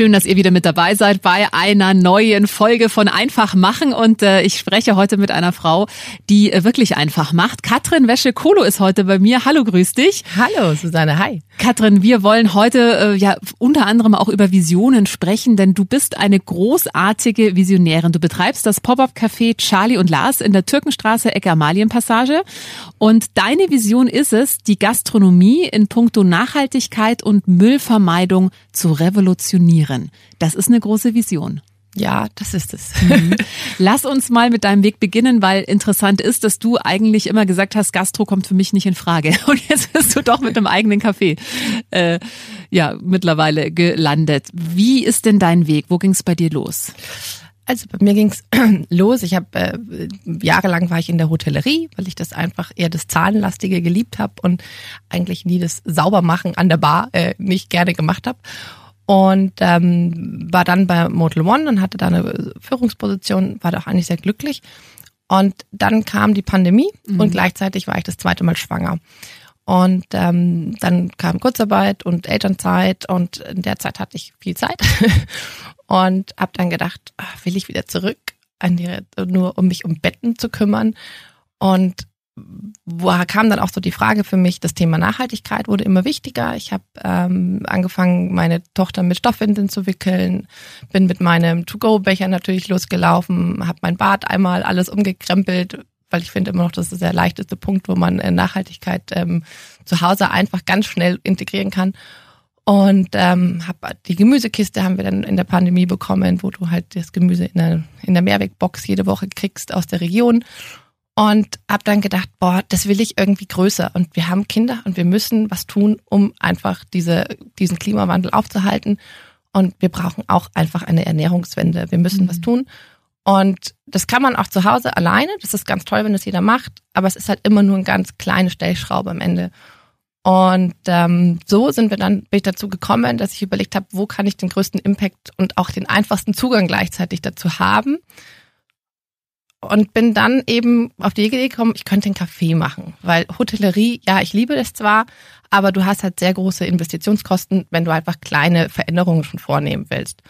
Schön, dass ihr wieder mit dabei seid bei einer neuen Folge von Einfach machen. Und äh, ich spreche heute mit einer Frau, die äh, wirklich einfach macht. Katrin Wäsche-Kolo ist heute bei mir. Hallo, grüß dich. Hallo, Susanne, hi. Katrin, wir wollen heute äh, ja unter anderem auch über Visionen sprechen, denn du bist eine großartige Visionärin. Du betreibst das Pop-up-Café Charlie und Lars in der Türkenstraße Ecke Amalienpassage. Und deine Vision ist es, die Gastronomie in puncto Nachhaltigkeit und Müllvermeidung zu revolutionieren. Das ist eine große Vision. Ja, das ist es. Mhm. Lass uns mal mit deinem Weg beginnen, weil interessant ist, dass du eigentlich immer gesagt hast, Gastro kommt für mich nicht in Frage. Und jetzt bist du doch mit einem eigenen Café äh, ja mittlerweile gelandet. Wie ist denn dein Weg? Wo ging es bei dir los? Also bei mir ging's los. Ich habe äh, jahrelang war ich in der Hotellerie, weil ich das einfach eher das Zahlenlastige geliebt habe und eigentlich nie das Saubermachen an der Bar äh, nicht gerne gemacht habe und ähm, war dann bei Motel One und hatte da eine Führungsposition, war da auch eigentlich sehr glücklich. Und dann kam die Pandemie mhm. und gleichzeitig war ich das zweite Mal schwanger. Und ähm, dann kam Kurzarbeit und Elternzeit und in der Zeit hatte ich viel Zeit und habe dann gedacht, ach, will ich wieder zurück, die, nur um mich um Betten zu kümmern. Und woher kam dann auch so die Frage für mich, das Thema Nachhaltigkeit wurde immer wichtiger. Ich habe ähm, angefangen, meine Tochter mit Stoffwindeln zu wickeln, bin mit meinem To-Go-Becher natürlich losgelaufen, habe mein Bad einmal alles umgekrempelt, weil ich finde immer noch, das ist der leichteste Punkt, wo man äh, Nachhaltigkeit ähm, zu Hause einfach ganz schnell integrieren kann. Und ähm, hab die Gemüsekiste haben wir dann in der Pandemie bekommen, wo du halt das Gemüse in der, in der Mehrwegbox jede Woche kriegst aus der Region und habe dann gedacht, boah, das will ich irgendwie größer und wir haben Kinder und wir müssen was tun, um einfach diese, diesen Klimawandel aufzuhalten und wir brauchen auch einfach eine Ernährungswende. Wir müssen mhm. was tun und das kann man auch zu Hause alleine, das ist ganz toll, wenn das jeder macht, aber es ist halt immer nur eine ganz kleine Stellschraube am Ende. Und ähm, so sind wir dann bin ich dazu gekommen, dass ich überlegt habe, wo kann ich den größten Impact und auch den einfachsten Zugang gleichzeitig dazu haben und bin dann eben auf die Idee gekommen, ich könnte einen Kaffee machen, weil Hotellerie, ja, ich liebe das zwar, aber du hast halt sehr große Investitionskosten, wenn du einfach kleine Veränderungen schon vornehmen willst.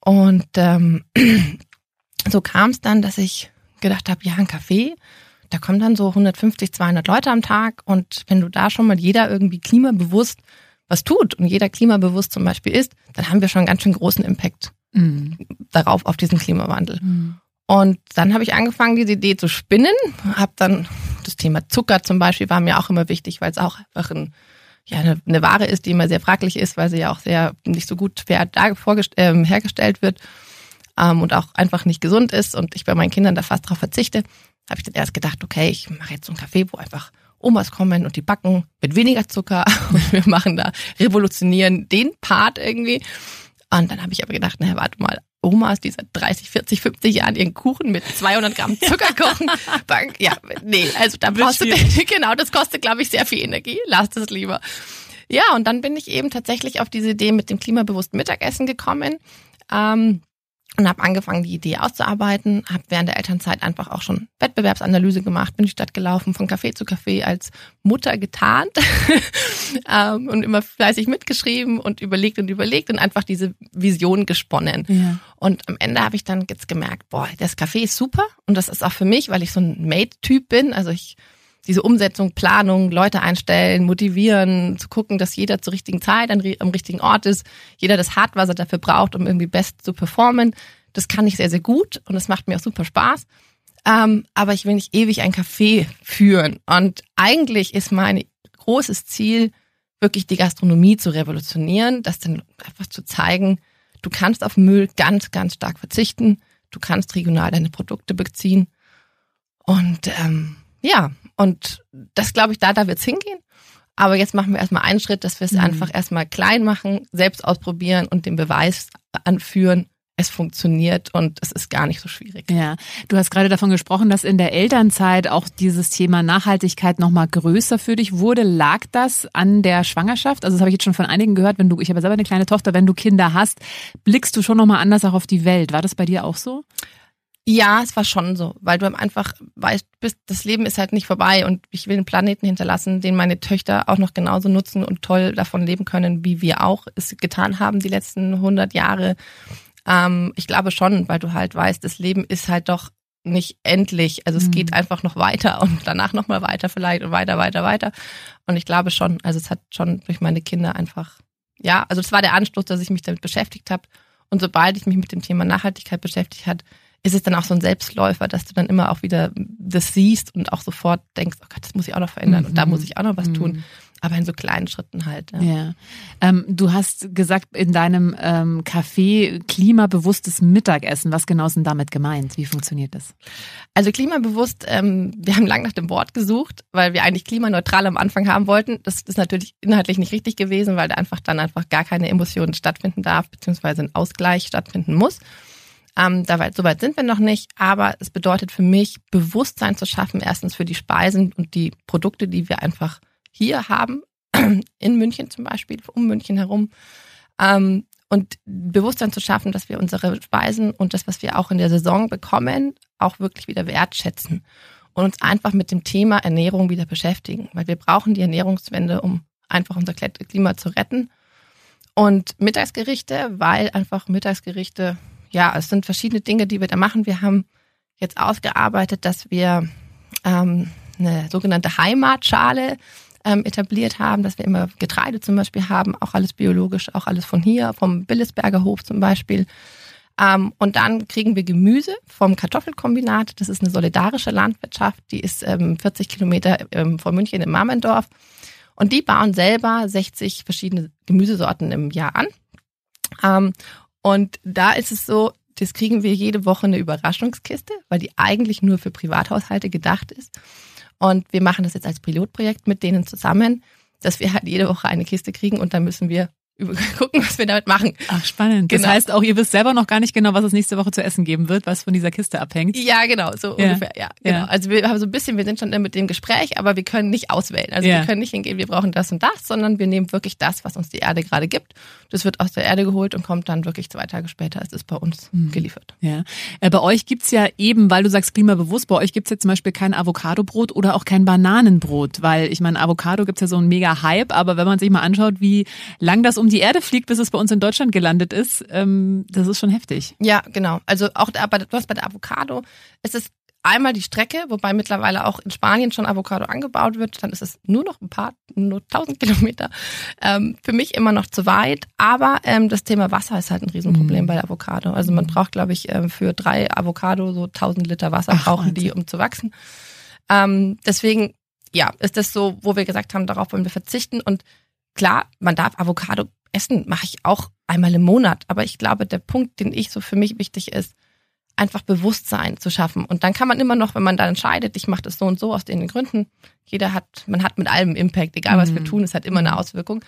Und ähm, so kam es dann, dass ich gedacht habe, ja, ein Kaffee, da kommen dann so 150, 200 Leute am Tag und wenn du da schon mal jeder irgendwie klimabewusst was tut und jeder klimabewusst zum Beispiel ist, dann haben wir schon einen ganz schön großen Impact mhm. darauf, auf diesen Klimawandel. Mhm. Und dann habe ich angefangen, diese Idee zu spinnen. Habe dann das Thema Zucker zum Beispiel war mir auch immer wichtig, weil es auch einfach ein, ja, eine, eine, Ware ist, die immer sehr fraglich ist, weil sie ja auch sehr nicht so gut fair da, äh, hergestellt wird ähm, und auch einfach nicht gesund ist. Und ich bei meinen Kindern da fast drauf verzichte, habe ich dann erst gedacht, okay, ich mache jetzt so einen Kaffee, wo einfach Omas kommen und die backen mit weniger Zucker und wir machen da, revolutionieren den Part irgendwie. Und dann habe ich aber gedacht, naja, warte mal, Omas, die seit 30, 40, 50 Jahren ihren Kuchen mit 200 Gramm Zucker kochen. ja, nee, also da brauchst du, genau, das kostet, glaube ich, sehr viel Energie. Lass es lieber. Ja, und dann bin ich eben tatsächlich auf diese Idee mit dem klimabewussten Mittagessen gekommen. Ähm, und habe angefangen, die Idee auszuarbeiten, habe während der Elternzeit einfach auch schon Wettbewerbsanalyse gemacht, bin die Stadt gelaufen, von Café zu Café als Mutter getarnt ähm, und immer fleißig mitgeschrieben und überlegt und überlegt und einfach diese Vision gesponnen. Ja. Und am Ende habe ich dann jetzt gemerkt, boah, das Café ist super und das ist auch für mich, weil ich so ein Made-Typ bin, also ich diese Umsetzung, Planung, Leute einstellen, motivieren, zu gucken, dass jeder zur richtigen Zeit am richtigen Ort ist, jeder das hat, was er dafür braucht, um irgendwie best zu performen. Das kann ich sehr, sehr gut und das macht mir auch super Spaß. Ähm, aber ich will nicht ewig ein Café führen. Und eigentlich ist mein großes Ziel, wirklich die Gastronomie zu revolutionieren, das dann einfach zu zeigen, du kannst auf Müll ganz, ganz stark verzichten, du kannst regional deine Produkte beziehen. Und ähm, ja, und das glaube ich, da, da wird's hingehen. Aber jetzt machen wir erstmal einen Schritt, dass wir es mhm. einfach erstmal klein machen, selbst ausprobieren und den Beweis anführen, es funktioniert und es ist gar nicht so schwierig. Ja, du hast gerade davon gesprochen, dass in der Elternzeit auch dieses Thema Nachhaltigkeit nochmal größer für dich wurde. Lag das an der Schwangerschaft? Also das habe ich jetzt schon von einigen gehört, wenn du, ich habe selber eine kleine Tochter, wenn du Kinder hast, blickst du schon nochmal anders auch auf die Welt. War das bei dir auch so? Ja, es war schon so, weil du einfach weißt, bist, das Leben ist halt nicht vorbei und ich will einen Planeten hinterlassen, den meine Töchter auch noch genauso nutzen und toll davon leben können, wie wir auch es getan haben die letzten 100 Jahre. Ähm, ich glaube schon, weil du halt weißt, das Leben ist halt doch nicht endlich. Also es mhm. geht einfach noch weiter und danach nochmal weiter vielleicht und weiter, weiter, weiter. Und ich glaube schon, also es hat schon durch meine Kinder einfach, ja, also es war der Anstoß, dass ich mich damit beschäftigt habe. Und sobald ich mich mit dem Thema Nachhaltigkeit beschäftigt hat, ist es dann auch so ein Selbstläufer, dass du dann immer auch wieder das siehst und auch sofort denkst, oh Gott, das muss ich auch noch verändern mhm. und da muss ich auch noch was mhm. tun aber in so kleinen Schritten halt. Ja. ja. Ähm, du hast gesagt, in deinem ähm, Café klimabewusstes Mittagessen. Was genau ist denn damit gemeint? Wie funktioniert das? Also klimabewusst, ähm, wir haben lang nach dem Wort gesucht, weil wir eigentlich klimaneutral am Anfang haben wollten. Das ist natürlich inhaltlich nicht richtig gewesen, weil da einfach dann einfach gar keine Emotion stattfinden darf, beziehungsweise ein Ausgleich stattfinden muss. Ähm, da weit, so weit sind wir noch nicht, aber es bedeutet für mich, Bewusstsein zu schaffen, erstens für die Speisen und die Produkte, die wir einfach hier haben, in München zum Beispiel, um München herum. Ähm, und Bewusstsein zu schaffen, dass wir unsere Speisen und das, was wir auch in der Saison bekommen, auch wirklich wieder wertschätzen und uns einfach mit dem Thema Ernährung wieder beschäftigen, weil wir brauchen die Ernährungswende, um einfach unser Klima zu retten. Und Mittagsgerichte, weil einfach Mittagsgerichte, ja, es sind verschiedene Dinge, die wir da machen. Wir haben jetzt ausgearbeitet, dass wir ähm, eine sogenannte Heimatschale ähm, etabliert haben, dass wir immer Getreide zum Beispiel haben, auch alles biologisch, auch alles von hier, vom Billesberger Hof zum Beispiel. Ähm, und dann kriegen wir Gemüse vom Kartoffelkombinat. Das ist eine solidarische Landwirtschaft, die ist ähm, 40 Kilometer ähm, von München in Marmendorf. Und die bauen selber 60 verschiedene Gemüsesorten im Jahr an. Und da ist es so, das kriegen wir jede Woche eine Überraschungskiste, weil die eigentlich nur für Privathaushalte gedacht ist. Und wir machen das jetzt als Pilotprojekt mit denen zusammen, dass wir halt jede Woche eine Kiste kriegen und dann müssen wir gucken, was wir damit machen. Ach, spannend. Genau. Das heißt auch, ihr wisst selber noch gar nicht genau, was es nächste Woche zu essen geben wird, was von dieser Kiste abhängt. Ja, genau, so ja. ungefähr, ja, genau. Ja. Also wir haben so ein bisschen, wir sind schon mit dem Gespräch, aber wir können nicht auswählen. Also ja. wir können nicht hingehen, wir brauchen das und das, sondern wir nehmen wirklich das, was uns die Erde gerade gibt. Das wird aus der Erde geholt und kommt dann wirklich zwei Tage später, ist es bei uns mhm. geliefert. Ja. Äh, bei euch gibt's ja eben, weil du sagst klimabewusst, bei euch gibt's ja zum Beispiel kein Avocadobrot oder auch kein Bananenbrot, weil ich meine, Avocado gibt's ja so einen mega Hype, aber wenn man sich mal anschaut, wie lang das um die Erde fliegt, bis es bei uns in Deutschland gelandet ist, ähm, das ist schon heftig. Ja, genau. Also auch aber du hast bei der Avocado, es ist einmal die Strecke, wobei mittlerweile auch in Spanien schon Avocado angebaut wird. Dann ist es nur noch ein paar, nur tausend Kilometer. Ähm, für mich immer noch zu weit. Aber ähm, das Thema Wasser ist halt ein Riesenproblem mhm. bei der Avocado. Also man braucht, glaube ich, ähm, für drei Avocado so tausend Liter Wasser Ach, brauchen die, um zu wachsen. Ähm, deswegen, ja, ist das so, wo wir gesagt haben, darauf wollen wir verzichten. Und klar, man darf Avocado Essen mache ich auch einmal im Monat. Aber ich glaube, der Punkt, den ich so für mich wichtig ist, einfach Bewusstsein zu schaffen. Und dann kann man immer noch, wenn man dann entscheidet, ich mache das so und so aus den Gründen, jeder hat, man hat mit allem Impact, egal was mhm. wir tun, es hat immer eine Auswirkung.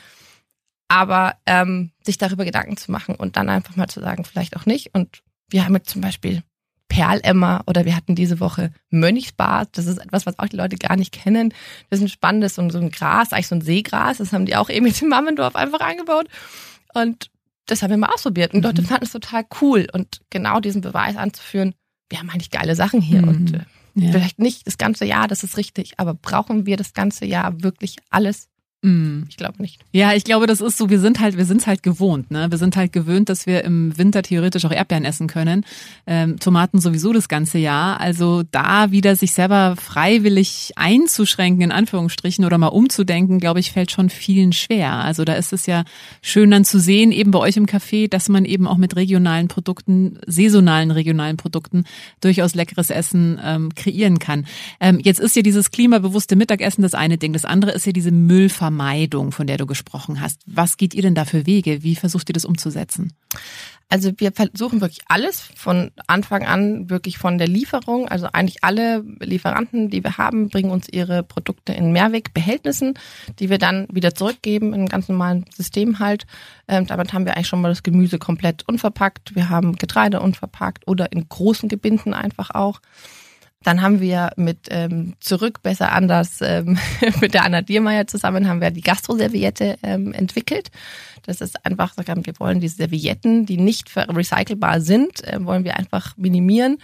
Aber ähm, sich darüber Gedanken zu machen und dann einfach mal zu sagen, vielleicht auch nicht. Und wir haben jetzt zum Beispiel Perlemmer oder wir hatten diese Woche Mönchsbad. Das ist etwas, was auch die Leute gar nicht kennen. Das ist ein spannendes, so ein Gras, eigentlich so ein Seegras. Das haben die auch eben in Mammendorf einfach angebaut. Und das haben wir mal ausprobiert. Und Leute mhm. fanden es total cool. Und genau diesen Beweis anzuführen, wir haben eigentlich geile Sachen hier. Mhm. Und äh, ja. vielleicht nicht das ganze Jahr, das ist richtig. Aber brauchen wir das ganze Jahr wirklich alles? Mm. Ich glaube nicht. Ja, ich glaube, das ist so, wir sind halt, wir sind halt gewohnt, ne? Wir sind halt gewöhnt, dass wir im Winter theoretisch auch Erdbeeren essen können. Ähm, Tomaten sowieso das ganze Jahr. Also da wieder sich selber freiwillig einzuschränken, in Anführungsstrichen, oder mal umzudenken, glaube ich, fällt schon vielen schwer. Also da ist es ja schön dann zu sehen, eben bei euch im Café, dass man eben auch mit regionalen Produkten, saisonalen regionalen Produkten durchaus leckeres Essen ähm, kreieren kann. Ähm, jetzt ist ja dieses klimabewusste Mittagessen das eine Ding. Das andere ist ja diese Müllvermeidung. Vermeidung, von der du gesprochen hast. Was geht ihr denn da für Wege? Wie versucht ihr das umzusetzen? Also wir versuchen wirklich alles von Anfang an wirklich von der Lieferung. Also eigentlich alle Lieferanten, die wir haben, bringen uns ihre Produkte in Mehrwegbehältnissen, die wir dann wieder zurückgeben in einem ganz normalen System halt. Ähm, damit haben wir eigentlich schon mal das Gemüse komplett unverpackt. Wir haben Getreide unverpackt oder in großen Gebinden einfach auch. Dann haben wir mit ähm, Zurück, besser anders, ähm, mit der Anna Diermeier zusammen haben wir die Gastroserviette ähm, entwickelt. Das ist einfach, wir wollen diese Servietten, die nicht recycelbar sind, äh, wollen wir einfach minimieren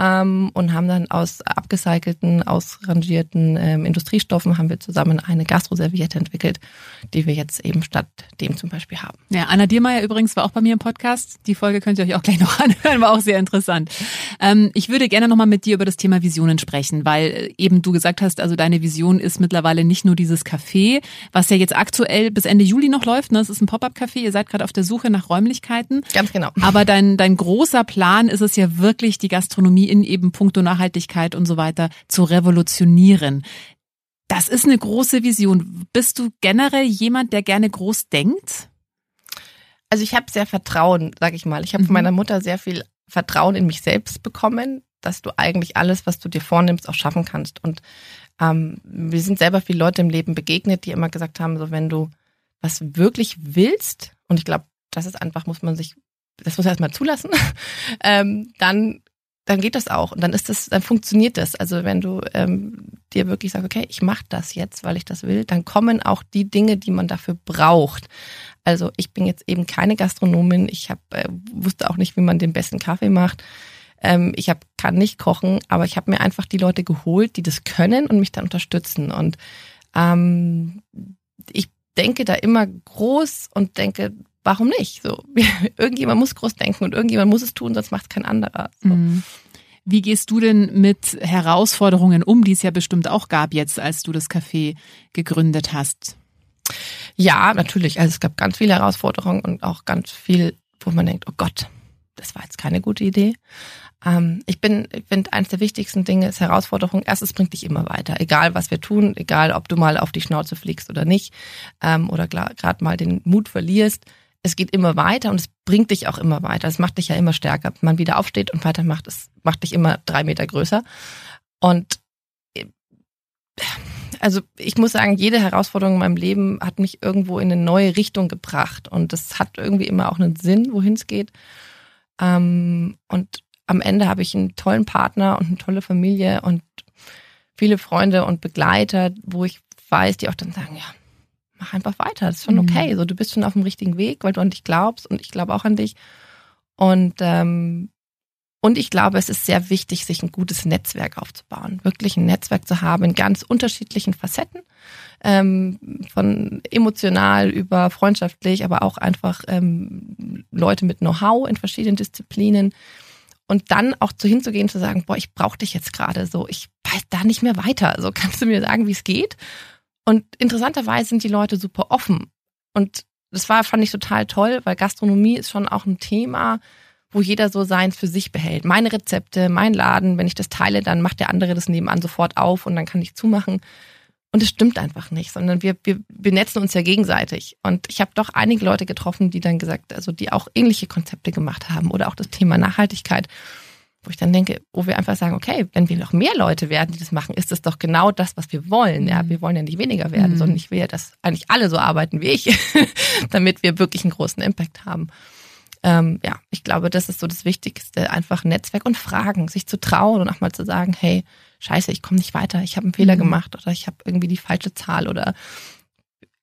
ähm, und haben dann aus abgecycelten, ausrangierten ähm, Industriestoffen haben wir zusammen eine Gastroserviette entwickelt, die wir jetzt eben statt dem zum Beispiel haben. Ja, Anna Diermeier übrigens war auch bei mir im Podcast. Die Folge könnt ihr euch auch gleich noch anhören, war auch sehr interessant. Ähm, ich würde gerne nochmal mit dir über das Thema Visionen sprechen, weil äh, eben du gesagt hast, also deine Vision ist mittlerweile nicht nur dieses Café, was ja jetzt aktuell bis Ende Juli noch läuft. Ne? Es ist ein Pop-up-Café, ihr seid gerade auf der Suche nach Räumlichkeiten. Ganz genau. Aber dein, dein großer Plan ist es ja wirklich, die Gastronomie in eben puncto Nachhaltigkeit und so weiter zu revolutionieren. Das ist eine große Vision. Bist du generell jemand, der gerne groß denkt? Also ich habe sehr Vertrauen, sag ich mal. Ich habe mhm. von meiner Mutter sehr viel Vertrauen in mich selbst bekommen, dass du eigentlich alles, was du dir vornimmst, auch schaffen kannst. Und ähm, wir sind selber viele Leute im Leben begegnet, die immer gesagt haben, so wenn du was wirklich willst, und ich glaube, das ist einfach, muss man sich, das muss erstmal zulassen, ähm, dann dann geht das auch und dann ist das, dann funktioniert das. Also wenn du ähm, dir wirklich sagst, okay, ich mache das jetzt, weil ich das will, dann kommen auch die Dinge, die man dafür braucht. Also ich bin jetzt eben keine Gastronomin, ich hab, äh, wusste auch nicht, wie man den besten Kaffee macht. Ähm, ich hab, kann nicht kochen, aber ich habe mir einfach die Leute geholt, die das können und mich dann unterstützen. Und ähm, ich denke da immer groß und denke, warum nicht? So, irgendjemand muss groß denken und irgendjemand muss es tun, sonst macht es kein anderer. So. Mhm. Wie gehst du denn mit Herausforderungen um, die es ja bestimmt auch gab jetzt, als du das Café gegründet hast? Ja, natürlich. Also es gab ganz viele Herausforderungen und auch ganz viel, wo man denkt, oh Gott, das war jetzt keine gute Idee. Ähm, ich bin, ich finde, eines der wichtigsten Dinge ist Herausforderung. Erstens bringt dich immer weiter. Egal, was wir tun, egal, ob du mal auf die Schnauze fliegst oder nicht, ähm, oder gerade mal den Mut verlierst es geht immer weiter und es bringt dich auch immer weiter. Es macht dich ja immer stärker. Man wieder aufsteht und weitermacht, es macht dich immer drei Meter größer. Und äh, also ich muss sagen, jede Herausforderung in meinem Leben hat mich irgendwo in eine neue Richtung gebracht. Und das hat irgendwie immer auch einen Sinn, wohin es geht. Ähm, und am Ende habe ich einen tollen Partner und eine tolle Familie und viele Freunde und Begleiter, wo ich weiß, die auch dann sagen, ja, mach einfach weiter. Das ist schon mhm. okay. So, du bist schon auf dem richtigen Weg, weil du an dich glaubst und ich glaube auch an dich. Und ähm, und ich glaube, es ist sehr wichtig, sich ein gutes Netzwerk aufzubauen, wirklich ein Netzwerk zu haben in ganz unterschiedlichen Facetten, ähm, von emotional über freundschaftlich, aber auch einfach ähm, Leute mit Know-how in verschiedenen Disziplinen. Und dann auch zu hinzugehen, zu sagen, boah, ich brauche dich jetzt gerade so, ich weiß da nicht mehr weiter. So kannst du mir sagen, wie es geht? Und interessanterweise sind die Leute super offen. Und das war, fand ich total toll, weil Gastronomie ist schon auch ein Thema, wo jeder so seins für sich behält. Meine Rezepte, mein Laden, wenn ich das teile, dann macht der andere das nebenan sofort auf und dann kann ich zumachen. Und es stimmt einfach nicht, sondern wir, wir benetzen uns ja gegenseitig. Und ich habe doch einige Leute getroffen, die dann gesagt, also die auch ähnliche Konzepte gemacht haben oder auch das Thema Nachhaltigkeit wo ich dann denke, wo wir einfach sagen, okay, wenn wir noch mehr Leute werden, die das machen, ist das doch genau das, was wir wollen. Ja, mhm. wir wollen ja nicht weniger werden, mhm. sondern ich will ja, dass eigentlich alle so arbeiten wie ich, damit wir wirklich einen großen Impact haben. Ähm, ja, ich glaube, das ist so das Wichtigste, einfach Netzwerk und Fragen, sich zu trauen und auch mal zu sagen, hey, scheiße, ich komme nicht weiter, ich habe einen Fehler mhm. gemacht oder ich habe irgendwie die falsche Zahl oder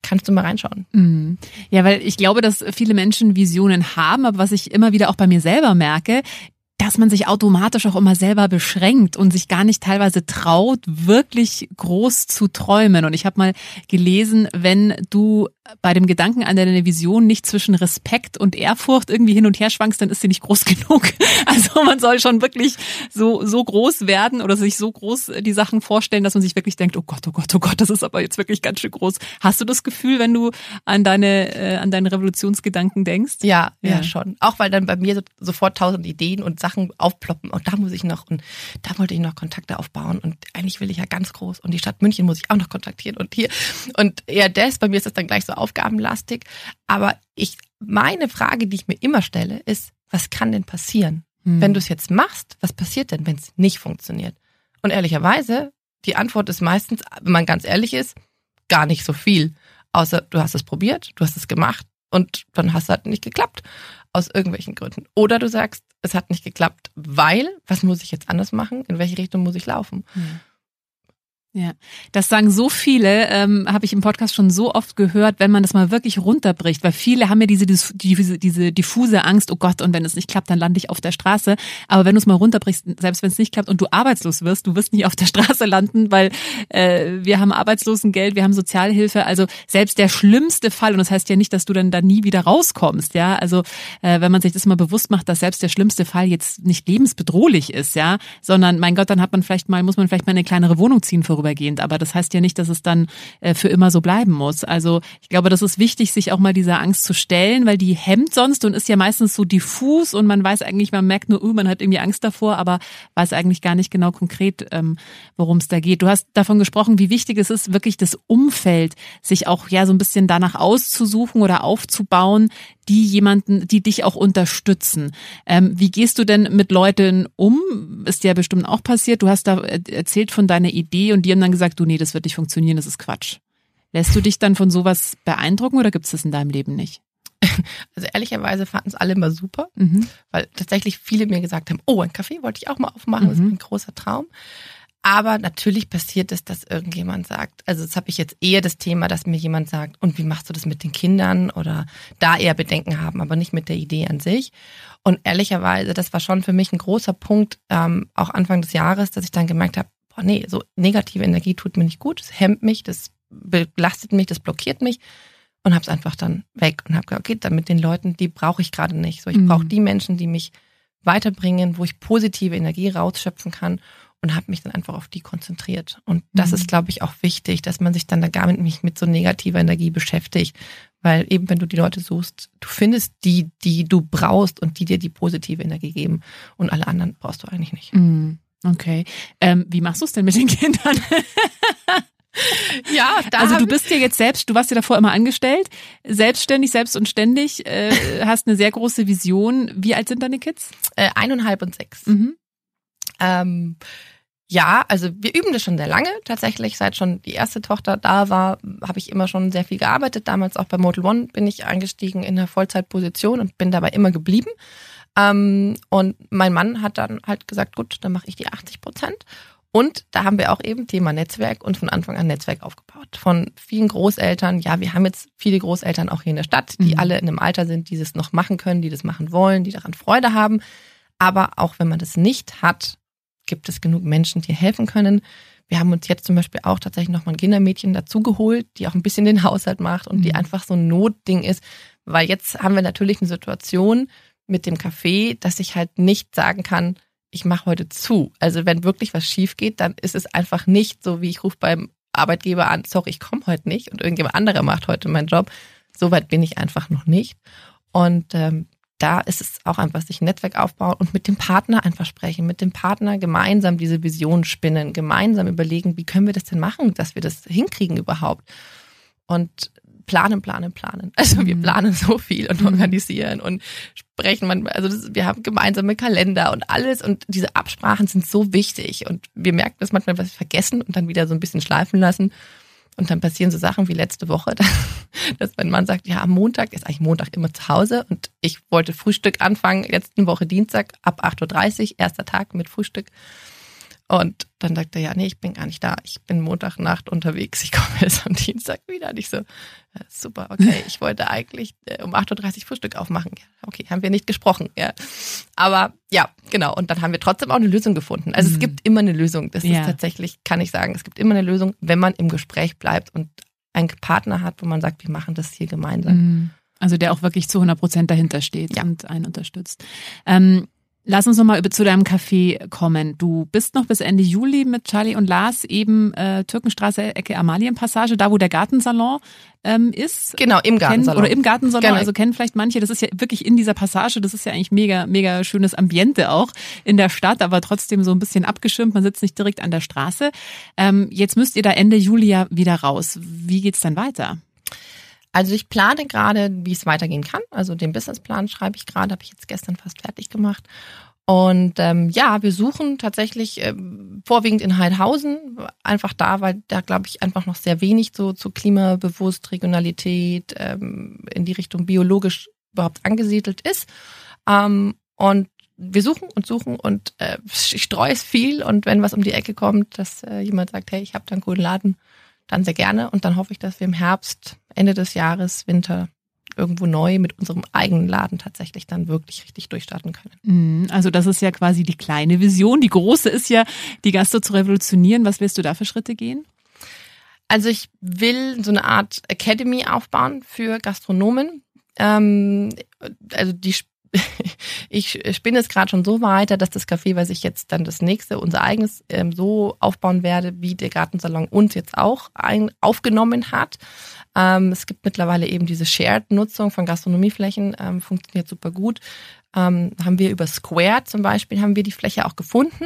kannst du mal reinschauen. Mhm. Ja, weil ich glaube, dass viele Menschen Visionen haben, aber was ich immer wieder auch bei mir selber merke, dass man sich automatisch auch immer selber beschränkt und sich gar nicht teilweise traut, wirklich groß zu träumen. Und ich habe mal gelesen, wenn du bei dem Gedanken an deine Vision nicht zwischen Respekt und Ehrfurcht irgendwie hin und her schwankst, dann ist sie nicht groß genug. Also man soll schon wirklich so, so groß werden oder sich so groß die Sachen vorstellen, dass man sich wirklich denkt, oh Gott, oh Gott, oh Gott, das ist aber jetzt wirklich ganz schön groß. Hast du das Gefühl, wenn du an deine, äh, an deine Revolutionsgedanken denkst? Ja, ja, ja, schon. Auch weil dann bei mir so, sofort tausend Ideen und Sachen aufploppen und da muss ich noch und da wollte ich noch Kontakte aufbauen und eigentlich will ich ja ganz groß und die Stadt München muss ich auch noch kontaktieren und hier und ja, das, bei mir ist das dann gleich so aufgabenlastig. Aber ich, meine Frage, die ich mir immer stelle, ist, was kann denn passieren? Hm. Wenn du es jetzt machst, was passiert denn, wenn es nicht funktioniert? Und ehrlicherweise, die Antwort ist meistens, wenn man ganz ehrlich ist, gar nicht so viel. Außer du hast es probiert, du hast es gemacht und dann hast es halt nicht geklappt. Aus irgendwelchen Gründen. Oder du sagst, es hat nicht geklappt, weil, was muss ich jetzt anders machen? In welche Richtung muss ich laufen? Hm. Ja, das sagen so viele, ähm, habe ich im Podcast schon so oft gehört, wenn man das mal wirklich runterbricht, weil viele haben ja diese, diese, diese diffuse Angst, oh Gott, und wenn es nicht klappt, dann lande ich auf der Straße. Aber wenn du es mal runterbrichst, selbst wenn es nicht klappt und du arbeitslos wirst, du wirst nicht auf der Straße landen, weil äh, wir haben Arbeitslosengeld, wir haben Sozialhilfe, also selbst der schlimmste Fall, und das heißt ja nicht, dass du dann da nie wieder rauskommst, ja, also äh, wenn man sich das mal bewusst macht, dass selbst der schlimmste Fall jetzt nicht lebensbedrohlich ist, ja, sondern mein Gott, dann hat man vielleicht mal, muss man vielleicht mal eine kleinere Wohnung ziehen vorüber vorübergehend. Aber das heißt ja nicht, dass es dann äh, für immer so bleiben muss. Also ich glaube, das ist wichtig, sich auch mal dieser Angst zu stellen, weil die hemmt sonst und ist ja meistens so diffus und man weiß eigentlich, man merkt nur, uh, man hat irgendwie Angst davor, aber weiß eigentlich gar nicht genau konkret, ähm, worum es da geht. Du hast davon gesprochen, wie wichtig es ist, wirklich das Umfeld sich auch ja so ein bisschen danach auszusuchen oder aufzubauen, die jemanden, die dich auch unterstützen. Ähm, wie gehst du denn mit Leuten um? Ist ja bestimmt auch passiert. Du hast da erzählt von deiner Idee und die haben dann gesagt, du, nee, das wird nicht funktionieren, das ist Quatsch. Lässt du dich dann von sowas beeindrucken oder gibt es das in deinem Leben nicht? Also ehrlicherweise fanden es alle immer super, mhm. weil tatsächlich viele mir gesagt haben, oh, ein Café wollte ich auch mal aufmachen, mhm. das ist ein großer Traum. Aber natürlich passiert es, dass irgendjemand sagt, also das habe ich jetzt eher das Thema, dass mir jemand sagt, und wie machst du das mit den Kindern oder da eher Bedenken haben, aber nicht mit der Idee an sich. Und ehrlicherweise, das war schon für mich ein großer Punkt, ähm, auch Anfang des Jahres, dass ich dann gemerkt habe, boah, nee, so negative Energie tut mir nicht gut, es hemmt mich, das belastet mich, das blockiert mich und habe es einfach dann weg und habe gesagt, okay, dann mit den Leuten, die brauche ich gerade nicht. So, ich mhm. brauche die Menschen, die mich weiterbringen, wo ich positive Energie rausschöpfen kann und habe mich dann einfach auf die konzentriert. Und das mhm. ist, glaube ich, auch wichtig, dass man sich dann da gar nicht mit so negativer Energie beschäftigt. Weil eben, wenn du die Leute suchst, du findest die, die du brauchst und die dir die positive Energie geben. Und alle anderen brauchst du eigentlich nicht. Mhm. Okay. Ähm, wie machst du es denn mit den Kindern? ja, da also du bist ja jetzt selbst, du warst ja davor immer angestellt, selbstständig, selbst und ständig, äh, hast eine sehr große Vision. Wie alt sind deine Kids? Äh, eineinhalb und sechs. Mhm. Ähm, ja, also wir üben das schon sehr lange. Tatsächlich, seit schon die erste Tochter da war, habe ich immer schon sehr viel gearbeitet. Damals auch bei Model One bin ich eingestiegen in einer Vollzeitposition und bin dabei immer geblieben. Ähm, und mein Mann hat dann halt gesagt, gut, dann mache ich die 80 Prozent. Und da haben wir auch eben Thema Netzwerk und von Anfang an Netzwerk aufgebaut. Von vielen Großeltern. Ja, wir haben jetzt viele Großeltern auch hier in der Stadt, die mhm. alle in einem Alter sind, die das noch machen können, die das machen wollen, die daran Freude haben. Aber auch wenn man das nicht hat, gibt es genug Menschen, die helfen können. Wir haben uns jetzt zum Beispiel auch tatsächlich nochmal ein Kindermädchen dazugeholt, die auch ein bisschen den Haushalt macht und die mhm. einfach so ein Notding ist. Weil jetzt haben wir natürlich eine Situation mit dem Café, dass ich halt nicht sagen kann, ich mache heute zu. Also wenn wirklich was schief geht, dann ist es einfach nicht so, wie ich rufe beim Arbeitgeber an, sorry, ich komme heute nicht und irgendjemand anderer macht heute meinen Job. Soweit bin ich einfach noch nicht. Und ähm, da ist es auch einfach sich ein Netzwerk aufbauen und mit dem Partner einfach sprechen, mit dem Partner gemeinsam diese Vision spinnen, gemeinsam überlegen, wie können wir das denn machen, dass wir das hinkriegen überhaupt. Und planen, planen, planen. Also wir mhm. planen so viel und mhm. organisieren und sprechen man, also das, wir haben gemeinsame Kalender und alles und diese Absprachen sind so wichtig und wir merken das manchmal, was wir vergessen und dann wieder so ein bisschen schleifen lassen. Und dann passieren so Sachen wie letzte Woche, dass mein Mann sagt, ja, am Montag ist eigentlich Montag immer zu Hause und ich wollte Frühstück anfangen, letzten Woche Dienstag ab 8.30 Uhr, erster Tag mit Frühstück. Und dann sagte er, ja, nee, ich bin gar nicht da. Ich bin Montagnacht unterwegs. Ich komme jetzt am Dienstag wieder. Und ich so, super, okay, ich wollte eigentlich äh, um 8.30 Uhr Frühstück aufmachen. Ja, okay, haben wir nicht gesprochen. Ja. Aber ja, genau. Und dann haben wir trotzdem auch eine Lösung gefunden. Also mhm. es gibt immer eine Lösung. Das ja. ist tatsächlich, kann ich sagen, es gibt immer eine Lösung, wenn man im Gespräch bleibt und einen Partner hat, wo man sagt, wir machen das hier gemeinsam. Mhm. Also der auch wirklich zu 100 Prozent dahinter steht ja. und einen unterstützt. Ähm, Lass uns nochmal zu deinem Café kommen. Du bist noch bis Ende Juli mit Charlie und Lars eben äh, Türkenstraße, Ecke Amalienpassage, da wo der Gartensalon ähm, ist. Genau, im Gartensalon. Kennen, oder im Gartensalon, genau. also kennen vielleicht manche. Das ist ja wirklich in dieser Passage, das ist ja eigentlich mega, mega schönes Ambiente auch in der Stadt, aber trotzdem so ein bisschen abgeschirmt. Man sitzt nicht direkt an der Straße. Ähm, jetzt müsst ihr da Ende Juli ja wieder raus. Wie geht's dann weiter? Also ich plane gerade, wie es weitergehen kann. Also den Businessplan schreibe ich gerade, habe ich jetzt gestern fast fertig gemacht. Und ähm, ja, wir suchen tatsächlich ähm, vorwiegend in Heidhausen, einfach da, weil da glaube ich einfach noch sehr wenig so zu klimabewusst, Regionalität ähm, in die Richtung biologisch überhaupt angesiedelt ist. Ähm, und wir suchen und suchen und äh, ich streue es viel und wenn was um die Ecke kommt, dass äh, jemand sagt, hey, ich habe da einen guten Laden, dann sehr gerne. Und dann hoffe ich, dass wir im Herbst, Ende des Jahres, Winter irgendwo neu mit unserem eigenen Laden tatsächlich dann wirklich richtig durchstarten können. Mhm. Also das ist ja quasi die kleine Vision. Die große ist ja, die Gastro zu revolutionieren. Was willst du da für Schritte gehen? Also ich will so eine Art Academy aufbauen für Gastronomen. Ähm, also die ich spinne es gerade schon so weiter, dass das Café, was ich jetzt dann das nächste, unser eigenes, ähm, so aufbauen werde, wie der Gartensalon uns jetzt auch ein, aufgenommen hat. Ähm, es gibt mittlerweile eben diese Shared-Nutzung von Gastronomieflächen, ähm, funktioniert super gut. Ähm, haben wir über Square zum Beispiel, haben wir die Fläche auch gefunden.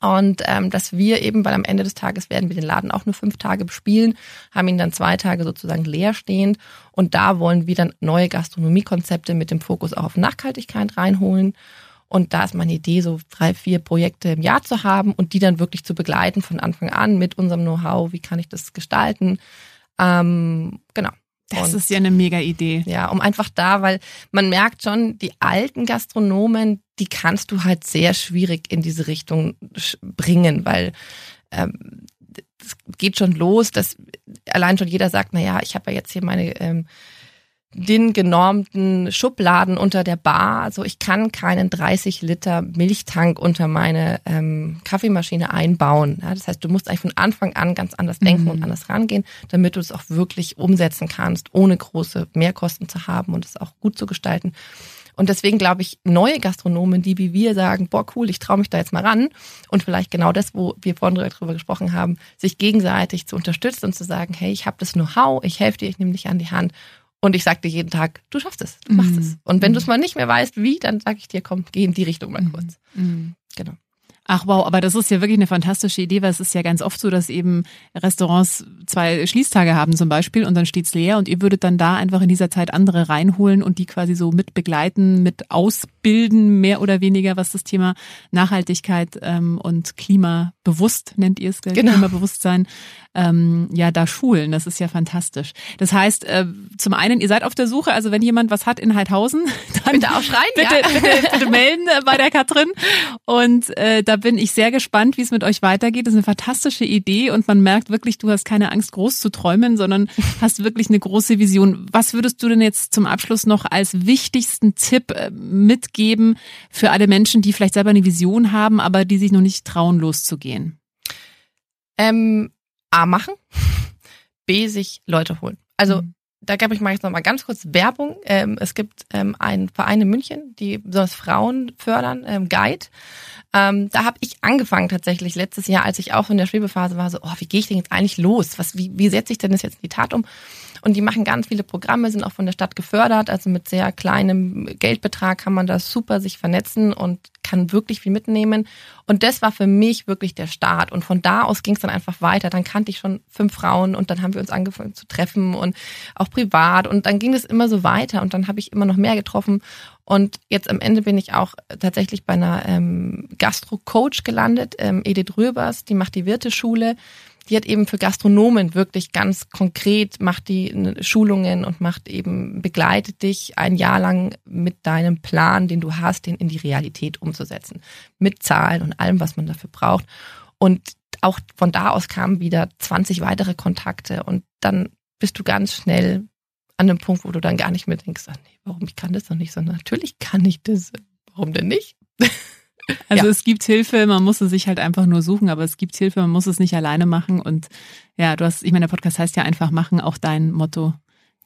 Und ähm, dass wir eben, weil am Ende des Tages werden wir den Laden auch nur fünf Tage bespielen, haben ihn dann zwei Tage sozusagen leer stehend. Und da wollen wir dann neue Gastronomiekonzepte mit dem Fokus auch auf Nachhaltigkeit reinholen. Und da ist meine Idee, so drei, vier Projekte im Jahr zu haben und die dann wirklich zu begleiten von Anfang an mit unserem Know-how. Wie kann ich das gestalten? Ähm, genau. Das und, ist ja eine mega Idee. Ja, um einfach da, weil man merkt schon, die alten Gastronomen, die kannst du halt sehr schwierig in diese Richtung bringen, weil ähm, es geht schon los, dass allein schon jeder sagt, na ja, ich habe ja jetzt hier meine ähm, den genormten Schubladen unter der Bar. Also ich kann keinen 30 Liter Milchtank unter meine ähm, Kaffeemaschine einbauen. Ja, das heißt, du musst eigentlich von Anfang an ganz anders denken mhm. und anders rangehen, damit du es auch wirklich umsetzen kannst, ohne große Mehrkosten zu haben und es auch gut zu gestalten. Und deswegen glaube ich, neue Gastronomen, die wie wir sagen, boah, cool, ich traue mich da jetzt mal ran und vielleicht genau das, wo wir vorhin darüber gesprochen haben, sich gegenseitig zu unterstützen und zu sagen, hey, ich habe das Know-how, ich helfe dir, ich nehme dich an die Hand und ich sag dir jeden Tag, du schaffst es, du machst mm. es. Und wenn mm. du es mal nicht mehr weißt, wie, dann sage ich dir, komm, geh in die Richtung mal mhm. kurz. Mm. Genau. Ach wow, aber das ist ja wirklich eine fantastische Idee, weil es ist ja ganz oft so, dass eben Restaurants zwei Schließtage haben zum Beispiel und dann steht's leer und ihr würdet dann da einfach in dieser Zeit andere reinholen und die quasi so mit begleiten, mit ausbilden, mehr oder weniger, was das Thema Nachhaltigkeit ähm, und Klimabewusst nennt ihr es, genau. Klimabewusstsein ähm, ja da schulen. Das ist ja fantastisch. Das heißt, äh, zum einen, ihr seid auf der Suche, also wenn jemand was hat in Heidhausen, dann bitte auch schreien, bitte, ja. bitte, bitte melden äh, bei der Katrin. Und äh, da bin ich sehr gespannt, wie es mit euch weitergeht. Das ist eine fantastische Idee und man merkt wirklich, du hast keine Angst, groß zu träumen, sondern hast wirklich eine große Vision. Was würdest du denn jetzt zum Abschluss noch als wichtigsten Tipp äh, mitgeben für alle Menschen, die vielleicht selber eine Vision haben, aber die sich noch nicht trauen, loszugehen? Ähm, A machen, B sich Leute holen. Also mhm. Da glaube ich, mache ich noch mal ganz kurz Werbung. Ähm, es gibt ähm, einen Verein in München, die besonders Frauen fördern, ähm, Guide. Ähm, da habe ich angefangen tatsächlich letztes Jahr, als ich auch in der Schwebephase war, so, oh, wie gehe ich denn jetzt eigentlich los? Was, wie, wie setze ich denn das jetzt in die Tat um? Und die machen ganz viele Programme, sind auch von der Stadt gefördert. Also mit sehr kleinem Geldbetrag kann man da super sich vernetzen und kann wirklich viel mitnehmen. Und das war für mich wirklich der Start. Und von da aus ging es dann einfach weiter. Dann kannte ich schon fünf Frauen und dann haben wir uns angefangen zu treffen und auch privat. Und dann ging es immer so weiter und dann habe ich immer noch mehr getroffen. Und jetzt am Ende bin ich auch tatsächlich bei einer ähm, Gastro-Coach gelandet, ähm, Edith Röbers, die macht die Wirteschule die hat eben für Gastronomen wirklich ganz konkret, macht die Schulungen und macht eben, begleitet dich ein Jahr lang mit deinem Plan, den du hast, den in die Realität umzusetzen. Mit Zahlen und allem, was man dafür braucht. Und auch von da aus kamen wieder 20 weitere Kontakte und dann bist du ganz schnell an einem Punkt, wo du dann gar nicht mehr denkst, ach nee, warum ich kann das doch nicht, sondern natürlich kann ich das. Warum denn nicht? Also ja. es gibt Hilfe, man muss es sich halt einfach nur suchen, aber es gibt Hilfe, man muss es nicht alleine machen. Und ja, du hast, ich meine, der Podcast heißt ja einfach machen, auch dein Motto.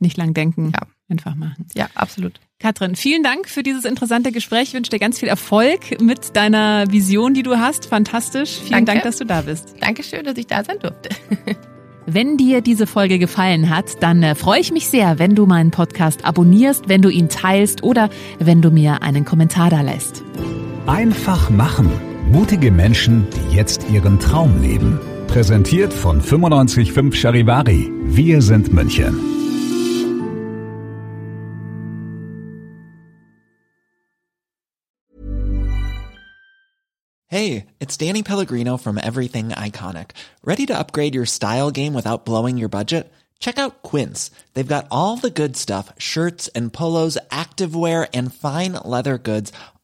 Nicht lang denken, ja. einfach machen. Ja, absolut. Katrin, vielen Dank für dieses interessante Gespräch. Ich wünsche dir ganz viel Erfolg mit deiner Vision, die du hast. Fantastisch. Vielen Danke. Dank, dass du da bist. Dankeschön, dass ich da sein durfte. Wenn dir diese Folge gefallen hat, dann äh, freue ich mich sehr, wenn du meinen Podcast abonnierst, wenn du ihn teilst oder wenn du mir einen Kommentar da lässt. Einfach machen. Mutige Menschen, die jetzt ihren Traum leben. Präsentiert von 955 Charivari. Wir sind München. Hey, it's Danny Pellegrino from Everything Iconic. Ready to upgrade your style game without blowing your budget? Check out Quince. They've got all the good stuff shirts and polos, activewear, and fine leather goods,